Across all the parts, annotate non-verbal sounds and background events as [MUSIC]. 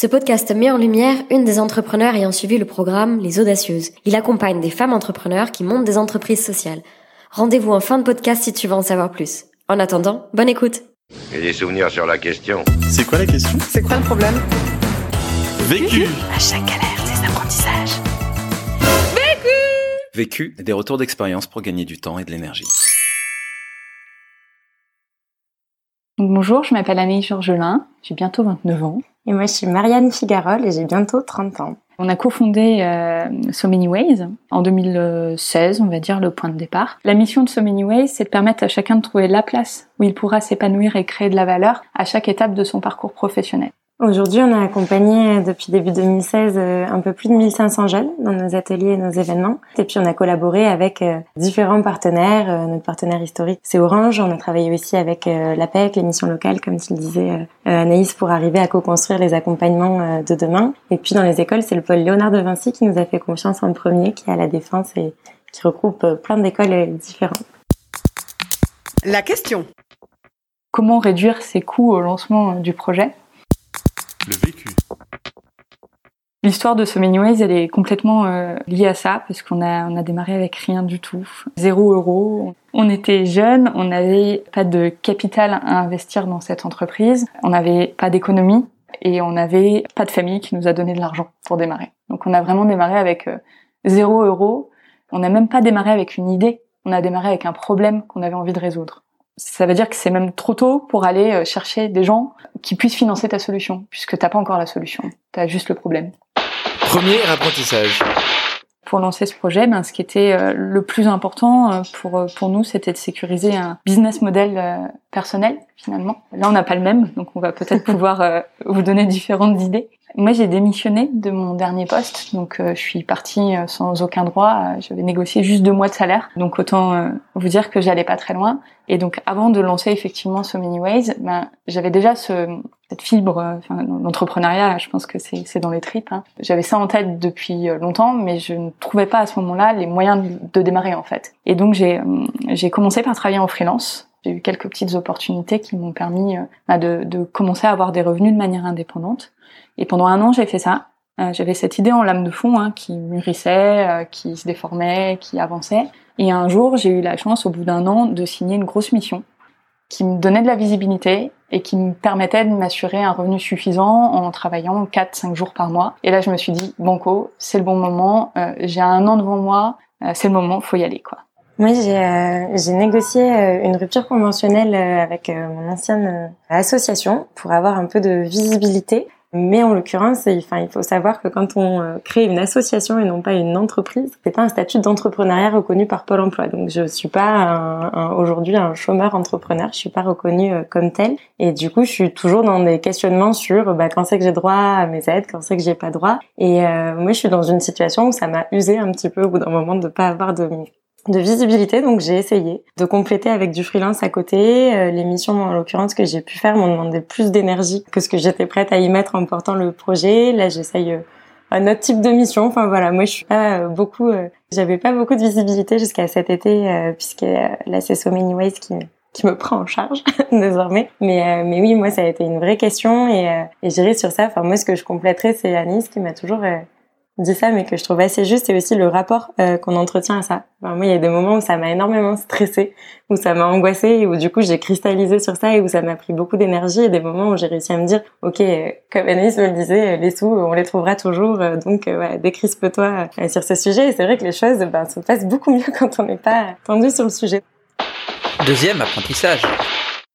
Ce podcast met en lumière une des entrepreneurs ayant suivi le programme Les Audacieuses. Il accompagne des femmes entrepreneurs qui montent des entreprises sociales. Rendez-vous en fin de podcast si tu veux en savoir plus. En attendant, bonne écoute. Et des souvenirs sur la question. C'est quoi la question? C'est quoi le problème? Vécu À chaque galère, des apprentissages. Vécu, des retours d'expérience pour gagner du temps et de l'énergie. Bonjour, je m'appelle Annie Georgelin, j'ai bientôt 29 ans. Et moi, je suis Marianne Figarol et j'ai bientôt 30 ans. On a cofondé euh, So Many Ways en 2016, on va dire le point de départ. La mission de So Many Ways, c'est de permettre à chacun de trouver la place où il pourra s'épanouir et créer de la valeur à chaque étape de son parcours professionnel. Aujourd'hui, on a accompagné depuis début 2016 euh, un peu plus de 1500 jeunes dans nos ateliers et nos événements. Et puis, on a collaboré avec euh, différents partenaires. Euh, notre partenaire historique, c'est Orange. On a travaillé aussi avec l'APEC, les missions locales, comme tu le disais, Anaïs, pour arriver à co-construire les accompagnements de demain. Et puis, dans les écoles, c'est le pôle Léonard de Vinci qui nous a fait confiance en premier, qui est à la Défense et qui regroupe plein d'écoles différentes. La question. Comment réduire ses coûts au lancement du projet? Le vécu. L'histoire de So Many elle est complètement euh, liée à ça, parce qu'on a, on a démarré avec rien du tout, zéro euro. On était jeunes, on n'avait pas de capital à investir dans cette entreprise, on n'avait pas d'économie, et on n'avait pas de famille qui nous a donné de l'argent pour démarrer. Donc on a vraiment démarré avec euh, zéro euro, on n'a même pas démarré avec une idée, on a démarré avec un problème qu'on avait envie de résoudre. Ça veut dire que c'est même trop tôt pour aller euh, chercher des gens qui puissent financer ta solution, puisque t'as pas encore la solution, t'as juste le problème. Premier apprentissage. Pour lancer ce projet, ben, ce qui était euh, le plus important euh, pour pour nous, c'était de sécuriser un business model personnel finalement. Là, on n'a pas le même, donc on va peut-être [LAUGHS] pouvoir vous donner différentes idées. Moi, j'ai démissionné de mon dernier poste, donc euh, je suis partie euh, sans aucun droit. Euh, J'avais négocié juste deux mois de salaire, donc autant euh, vous dire que j'allais pas très loin. Et donc, avant de lancer effectivement So Many Ways, ben, j'avais déjà ce, cette fibre, euh, enfin, l'entrepreneuriat. Je pense que c'est dans les tripes. hein. J'avais ça en tête depuis longtemps, mais je ne trouvais pas à ce moment-là les moyens de, de démarrer en fait. Et donc, j'ai commencé par travailler en freelance. J'ai eu quelques petites opportunités qui m'ont permis euh, bah, de, de commencer à avoir des revenus de manière indépendante. Et pendant un an, j'ai fait ça. Euh, J'avais cette idée en lame de fond hein, qui mûrissait, euh, qui se déformait, qui avançait. Et un jour, j'ai eu la chance, au bout d'un an, de signer une grosse mission qui me donnait de la visibilité et qui me permettait de m'assurer un revenu suffisant en travaillant 4-5 jours par mois. Et là, je me suis dit, Banco, c'est le bon moment, j'ai un an devant moi, c'est le moment, faut y aller, quoi. Moi, j'ai euh, négocié euh, une rupture conventionnelle euh, avec mon ancienne association pour avoir un peu de visibilité. Mais en l'occurrence, enfin, il faut savoir que quand on crée une association et non pas une entreprise, c'est pas un statut d'entrepreneuriat reconnu par Pôle Emploi. Donc, je suis pas aujourd'hui un chômeur entrepreneur. Je suis pas reconnue comme tel. Et du coup, je suis toujours dans des questionnements sur bah, quand c'est que j'ai droit à mes aides, quand c'est que j'ai pas droit. Et euh, moi, je suis dans une situation où ça m'a usé un petit peu au bout d'un moment de pas avoir de de visibilité, donc j'ai essayé de compléter avec du freelance à côté. Euh, les missions, en l'occurrence, que j'ai pu faire m'ont demandé plus d'énergie que ce que j'étais prête à y mettre en portant le projet. Là, j'essaye euh, un autre type de mission. Enfin voilà, moi je suis pas euh, beaucoup, euh, j'avais pas beaucoup de visibilité jusqu'à cet été, euh, puisque là c'est So Many Ways qui qui me [LAUGHS] prend en charge désormais. Mais euh, mais oui, moi ça a été une vraie question et euh, et j'irai sur ça. Enfin moi ce que je compléterais, c'est Anis qui m'a toujours euh, dit ça, mais que je trouve assez juste, c'est aussi le rapport euh, qu'on entretient à ça. Enfin, moi, il y a des moments où ça m'a énormément stressée, où ça m'a angoissée, et où du coup j'ai cristallisé sur ça et où ça m'a pris beaucoup d'énergie, et des moments où j'ai réussi à me dire, ok, euh, comme Anaïs me le disait, euh, les sous, on les trouvera toujours, donc ouais, décrispe-toi sur ce sujet. Et c'est vrai que les choses ben, se passent beaucoup mieux [LAUGHS] quand on n'est pas tendu sur le sujet. Deuxième apprentissage.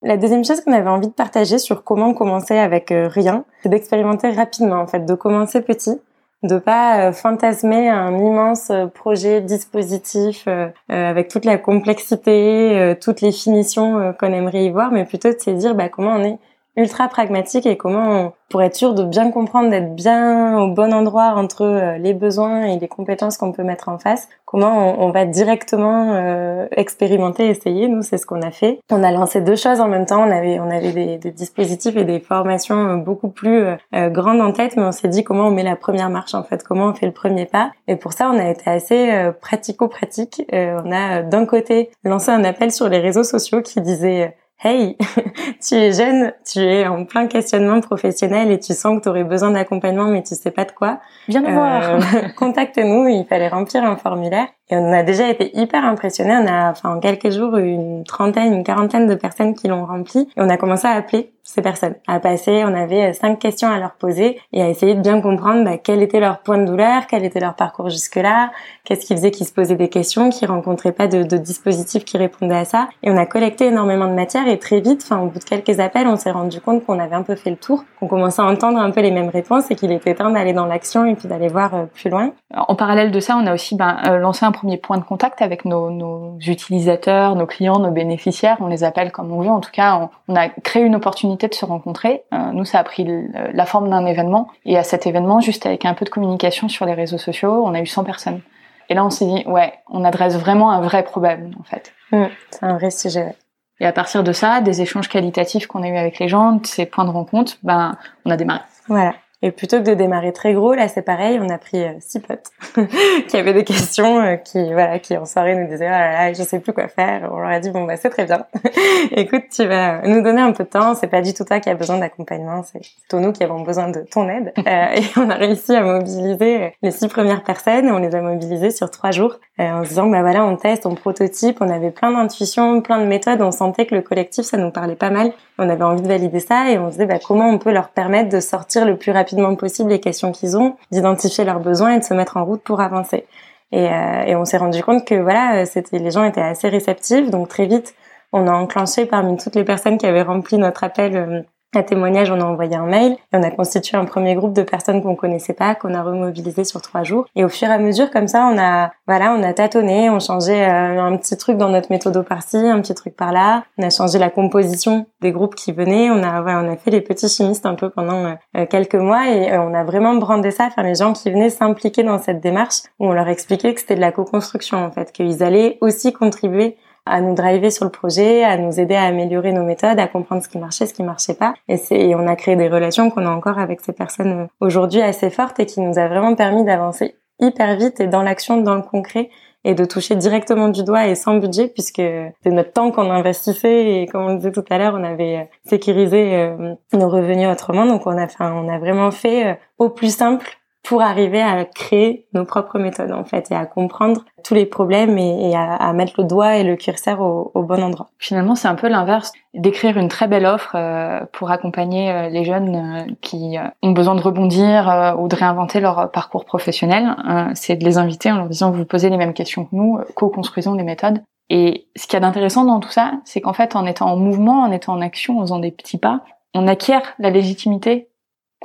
La deuxième chose qu'on avait envie de partager sur comment commencer avec rien, c'est d'expérimenter rapidement en fait, de commencer petit, de pas euh, fantasmer un immense euh, projet dispositif euh, avec toute la complexité, toutes les finitions qu'on aimerait y voir, mais plutôt de se dire bah, comment on est ultra pragmatique et comment on, pour être sûr de bien comprendre, d'être bien au bon endroit entre euh, les besoins et les compétences qu'on peut mettre en face, comment on, va directement euh, expérimenter, essayer. Nous, c'est ce qu'on a fait. On a lancé deux choses en même temps. On avait, on avait des, des dispositifs et des formations euh, beaucoup plus euh, euh, grandes en tête, mais on s'est dit comment on met la première marche en fait, comment on fait le premier pas. Et pour ça, on a été assez euh, pratico-pratique. On a d'un côté lancé un appel sur les réseaux sociaux qui disait Hey, [LAUGHS] tu es jeune, tu es en plein questionnement professionnel et tu sens que tu aurais besoin d'accompagnement mais tu sais pas de quoi. Viens nous Euh, voir. [LAUGHS] Contacte-nous, il fallait remplir un formulaire. Et on a déjà été hyper impressionnés. On a, enfin, en quelques jours, une trentaine, une quarantaine de personnes qui l'ont rempli. Et on a commencé à appeler ces personnes, à passer. On avait euh, cinq questions à leur poser et à essayer de bien comprendre bah, quel était leur point de douleur, quel était leur parcours jusque-là, qu'est-ce qui faisait qu'ils se posaient des questions, qu'ils rencontraient pas de, de dispositif qui répondait à ça. Et on a collecté énormément de matière et très vite, enfin, au bout de quelques appels, on s'est rendu compte qu'on avait un peu fait le tour, qu'on commençait à entendre un peu les mêmes réponses et qu'il était temps d'aller dans l'action et puis d'aller voir euh, plus loin. En parallèle de ça, on a aussi ben, euh, lancé un premier point de contact avec nos, nos utilisateurs, nos clients, nos bénéficiaires. On les appelle comme on veut. En tout cas, on, on a créé une opportunité de se rencontrer. Euh, nous, ça a pris la forme d'un événement. Et à cet événement, juste avec un peu de communication sur les réseaux sociaux, on a eu 100 personnes. Et là, on s'est dit, ouais, on adresse vraiment un vrai problème, en fait. Mm, c'est un vrai sujet. Et à partir de ça, des échanges qualitatifs qu'on a eu avec les gens, de ces points de rencontre, ben, on a démarré. Voilà. Et plutôt que de démarrer très gros, là c'est pareil, on a pris euh, six potes [LAUGHS] qui avaient des questions, euh, qui voilà, qui en soirée nous disaient oh là là, je sais plus quoi faire. On leur a dit bon bah c'est très bien. [LAUGHS] Écoute, tu vas nous donner un peu de temps. C'est pas du tout toi qui as besoin d'accompagnement, c'est plutôt nous qui avons besoin de ton aide. [LAUGHS] Euh, et on a réussi à mobiliser les six premières personnes. On les a mobilisées sur trois jours euh, en se disant bah voilà, on teste, on prototype. On avait plein d'intuitions, plein de méthodes. On sentait que le collectif ça nous parlait pas mal. On avait envie de valider ça et on se disait bah comment on peut leur permettre de sortir le plus rapidement possible les questions qu'ils ont, d'identifier leurs besoins et de se mettre en route pour avancer. Et, euh, et on s'est rendu compte que voilà, euh, c'était les gens étaient assez réceptifs, donc très vite on a enclenché parmi toutes les personnes qui avaient rempli notre appel euh, à témoignage, on a envoyé un mail et on a constitué un premier groupe de personnes qu'on connaissait pas, qu'on a remobilisé sur trois jours. Et au fur et à mesure, comme ça, on a, voilà, on a tâtonné, on changeait euh, un petit truc dans notre méthode par-ci, un petit truc par-là. On a changé la composition des groupes qui venaient. On a, voilà, on a fait les petits chimistes un peu pendant euh, quelques mois et euh, on a vraiment brandé ça, enfin les gens qui venaient s'impliquer dans cette démarche où on leur expliquait que c'était de la co-construction en fait, qu'ils allaient aussi contribuer à nous driver sur le projet, à nous aider à améliorer nos méthodes, à comprendre ce qui marchait, ce qui marchait pas. Et et on a créé des relations qu'on a encore avec ces personnes euh, aujourd'hui assez fortes et qui nous a vraiment permis d'avancer hyper vite et dans l'action, dans le concret et de toucher directement du doigt et sans budget puisque c'est notre temps qu'on investissait et comme on le disait tout à l'heure, on avait euh, sécurisé euh, nos revenus autrement. Donc on a fait, on a vraiment fait au plus simple pour arriver à créer nos propres méthodes en fait et à comprendre tous les problèmes et, à, mettre le doigt et le curseur au, bon endroit. Finalement, c'est un peu l'inverse d'écrire une très belle offre euh, pour accompagner euh, les jeunes euh, qui ont besoin de rebondir ou de réinventer leur parcours professionnel. Euh, c'est de les inviter en leur disant vous posez les mêmes questions que nous, co-construisons les méthodes. Et ce qu'il y a d'intéressant dans tout ça, c'est qu'en fait, en étant en mouvement, en étant en action, en faisant des petits pas, on acquiert la légitimité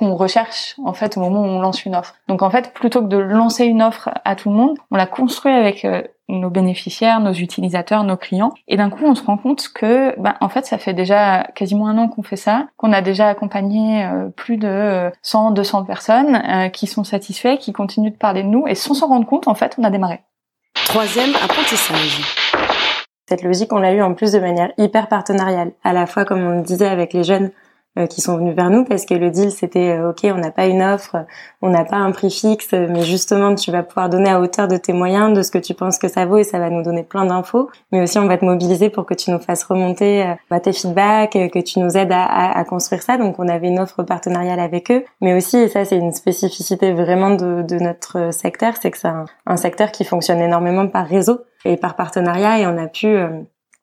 qu'on recherche en fait au moment où on lance une offre. Donc en fait, plutôt que de lancer une offre à tout le monde, on la construit avec euh, nos bénéficiaires, nos utilisateurs, nos clients, et d'un coup on se rend compte que, ben, en fait, ça fait déjà quasiment un an qu'on fait ça, qu'on a déjà accompagné euh, plus de 100, 200 personnes euh, qui sont satisfaits, qui continuent de parler de nous, et sans s'en rendre compte, en fait, on a démarré. Troisième apprentissage. Cette logique, on l'a eu en plus de manière hyper partenariale, à la fois comme on le disait avec les jeunes euh, qui sont venus vers nous parce que le deal c'était euh, ok on n'a pas une offre on n'a pas un prix fixe mais justement tu vas pouvoir donner à hauteur de tes moyens de ce que tu penses que ça vaut et ça va nous donner plein d'infos. Mais aussi on va te mobiliser pour que tu nous fasses remonter euh, bah, tes feedbacks que tu nous aides à, à, à, construire ça. Donc on avait une offre partenariale avec eux. Mais aussi et ça c'est une spécificité vraiment de, de notre secteur c'est que c'est un, un, secteur qui fonctionne énormément par réseau et par partenariat. Et on a pu euh,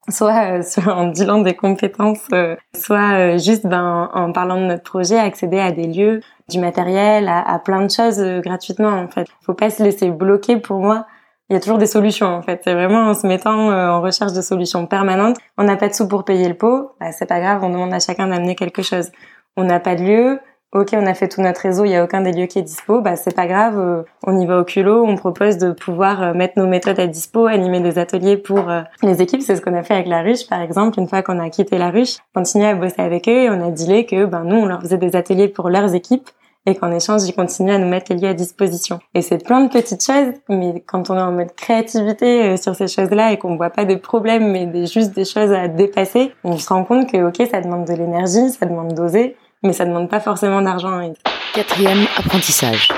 [LAUGHS] soit en dealant des compétences, euh, soit euh, juste ben, en parlant de notre projet, accéder à des lieux, du matériel, à, à plein de choses gratuitement en fait. Faut pas se laisser bloquer pour moi. Il y a toujours des solutions en fait. C'est vraiment en se mettant en recherche de solutions permanentes. On n'a pas de sous pour payer le pot, bah, c'est pas grave, on demande à chacun d'amener quelque chose. On n'a pas de lieu, ok, on a fait tout notre réseau, il y a aucun des lieux qui est dispo, bah c'est pas grave, euh, on y va au culot, on propose de pouvoir euh, mettre nos méthodes à dispo, animer des ateliers pour euh, les équipes, c'est ce qu'on a fait avec la ruche par exemple, une fois qu'on a quitté la ruche, continuer à bosser avec eux et on a dealé que ben nous on leur faisait des ateliers pour leurs équipes et qu'en échange ils continuent à nous mettre les lieux à disposition. Et c'est plein de petites choses, mais quand on est en mode créativité sur ces choses-là et qu'on voit pas des problèmes mais des, juste des choses à dépasser, on se rend compte que ok ça demande de l'énergie, ça demande d'oser mais ça demande pas forcément d'argent. Quatrième apprentissage.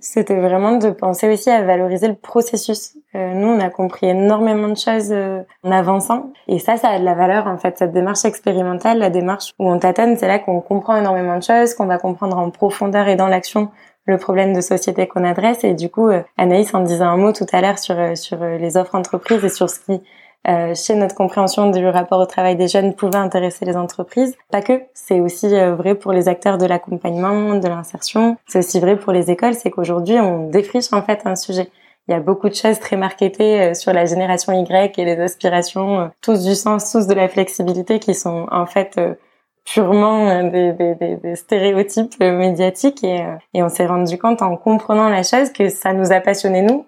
C'était vraiment de penser aussi à valoriser le processus. Euh, nous, on a compris énormément de choses euh, en avançant. Et ça, ça a de la valeur, en fait. Cette démarche expérimentale, la démarche où on tâtonne, c'est là qu'on comprend énormément de choses, qu'on va comprendre en profondeur et dans l'action le problème de société qu'on adresse. Et du coup, euh, Anaïs en disait un mot tout à l'heure sur, sur les offres entreprises et sur ce qui euh, chez notre compréhension du rapport au travail des jeunes pouvait intéresser les entreprises. Pas que, c'est aussi euh, vrai pour les acteurs de l'accompagnement, de l'insertion. C'est aussi vrai pour les écoles, c'est qu'aujourd'hui on défriche en fait un sujet. Il y a beaucoup de choses très marketées euh, sur la génération Y et les aspirations, tous du sens, tous de la flexibilité, qui sont en fait purement des, des, des, stéréotypes médiatiques. Et, et on s'est rendu compte en comprenant la chose que ça nous a passionnés nous,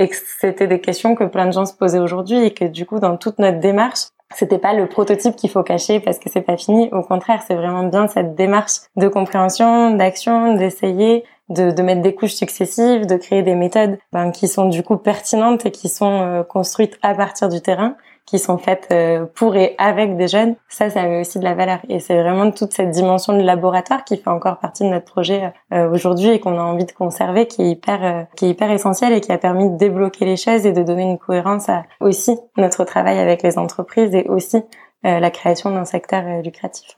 et que c'était des questions que plein de gens se posaient aujourd'hui et que du coup dans toute notre démarche c'était pas le prototype qu'il faut cacher parce que c'est pas fini. Au contraire c'est vraiment bien cette démarche de compréhension d'action d'essayer de, de, mettre des couches successives de créer des méthodes ben, qui sont du coup pertinentes et qui sont euh, construites à partir du terrain qui sont faites euh, pour et avec des jeunes, ça, ça a aussi de la valeur. Et c'est vraiment toute cette dimension de laboratoire qui fait encore partie de notre projet euh, aujourd'hui et qu'on a envie de conserver, qui est hyper, euh, qui est hyper essentiel et qui a permis de débloquer les choses et de donner une cohérence à aussi notre travail avec les entreprises et aussi la création d'un secteur lucratif.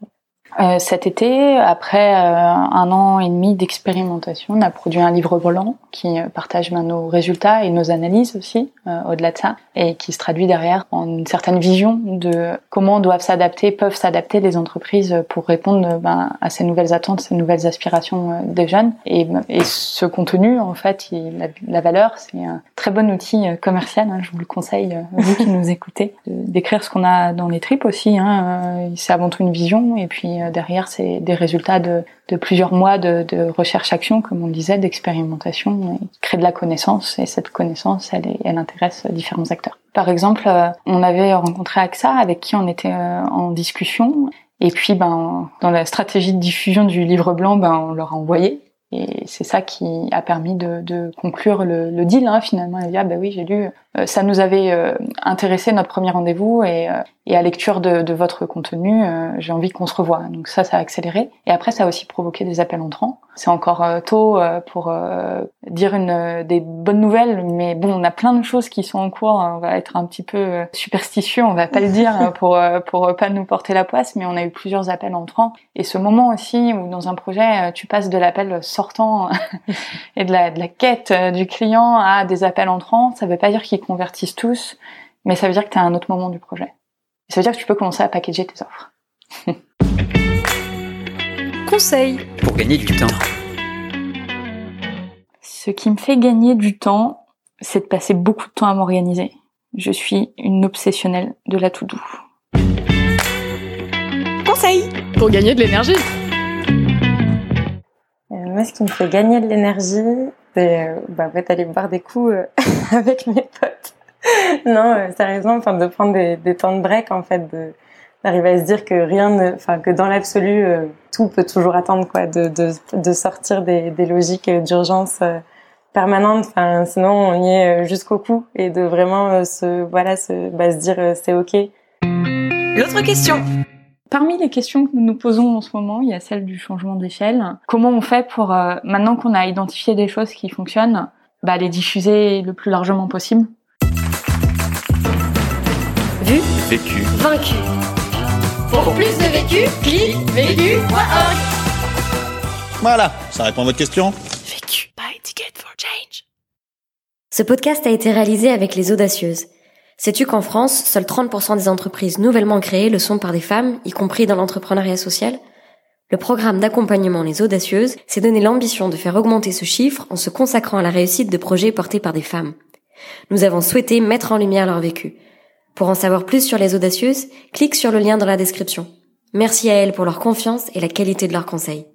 Euh, cet été, après euh, un an et demi d'expérimentation, on a produit un livre blanc qui euh, partage ben, nos résultats et nos analyses aussi, au-delà de ça, et qui se traduit derrière en une certaine vision de comment doivent s'adapter, peuvent s'adapter les entreprises pour répondre ben, à ces nouvelles attentes, ces nouvelles aspirations des jeunes. Et, et ce contenu, en fait, il, la, valeur, c'est très bon outil commercial. Hein, je vous le conseille, vous qui nous écoutez, [LAUGHS] d'écrire ce qu'on a dans les tripes aussi. Hein, c'est avant tout une vision, et puis euh, derrière, c'est des résultats de, plusieurs mois de, recherche-action, comme on le disait, d'expérimentation, qui crée de la connaissance. Et cette connaissance, elle, elle intéresse différents acteurs. Par exemple, euh, on avait rencontré AXA, avec qui on était euh, en discussion. Et puis, ben, dans la stratégie de diffusion du livre blanc, ben, on leur a envoyé et c'est ça qui a permis de, conclure le, le, deal hein, finalement. Et dire, ah, bah oui, j'ai lu. Euh, ça nous avait euh, intéressé notre premier rendez-vous et, euh, et à lecture de, de votre contenu, j'ai envie qu'on se revoie. Donc ça, ça a accéléré. Et après, ça a aussi provoqué des appels entrants. C'est encore tôt pour dire une des bonnes nouvelles, mais bon, on a plein de choses qui sont en cours. On va être un petit peu superstitieux, on va pas le [LAUGHS] dire pour pour pas nous porter la poisse, mais on a eu plusieurs appels entrants. Et ce moment aussi où dans un projet, tu passes de l'appel sortant [LAUGHS] et de la, de la quête du client à des appels entrants, ça veut pas dire qu'ils convertissent tous, mais ça veut dire que tu as un autre moment du projet. Ça veut dire que tu peux commencer à packager tes offres. [LAUGHS] Conseil pour gagner du temps. Ce qui me fait gagner du temps, c'est de passer beaucoup de temps à m'organiser. Je suis une obsessionnelle de la to-do. Conseil pour gagner de l'énergie. Euh, moi, ce qui me fait gagner de l'énergie, c'est euh, bah, en fait, aller boire des coups euh, [LAUGHS] avec mes potes. Non, euh, sérieusement, enfin, de prendre des, des, temps de break, en fait, de d'arriver à se dire que rien ne, enfin, que dans l'absolu, tout peut toujours attendre, quoi, de, de, de sortir des, des logiques d'urgence permanentes. Enfin, sinon, on y est jusqu'au cou et de vraiment se, voilà, se, bah, se dire c'est ok. L'autre question. Parmi les questions que nous nous posons en ce moment, il y a celle du changement d'échelle. Comment on fait pour, euh, maintenant qu'on a identifié des choses qui fonctionnent, bah, les diffuser le plus largement possible? Vu Vécu. Vaincu. Pour plus de vécu, clique vécu.org. Voilà, ça répond à votre question Vécu. Buy ticket for change. Ce podcast a été réalisé avec les audacieuses. Sais-tu qu'en France, seuls 30% des entreprises nouvellement créées le sont par des femmes, y compris dans l'entrepreneuriat social? Le programme d'accompagnement Les Audacieuses s'est donné l'ambition de faire augmenter ce chiffre en se consacrant à la réussite de projets portés par des femmes. Nous avons souhaité mettre en lumière leur vécu. Pour en savoir plus sur Les Audacieuses, clique sur le lien dans la description. Merci à elles pour leur confiance et la qualité de leurs conseils.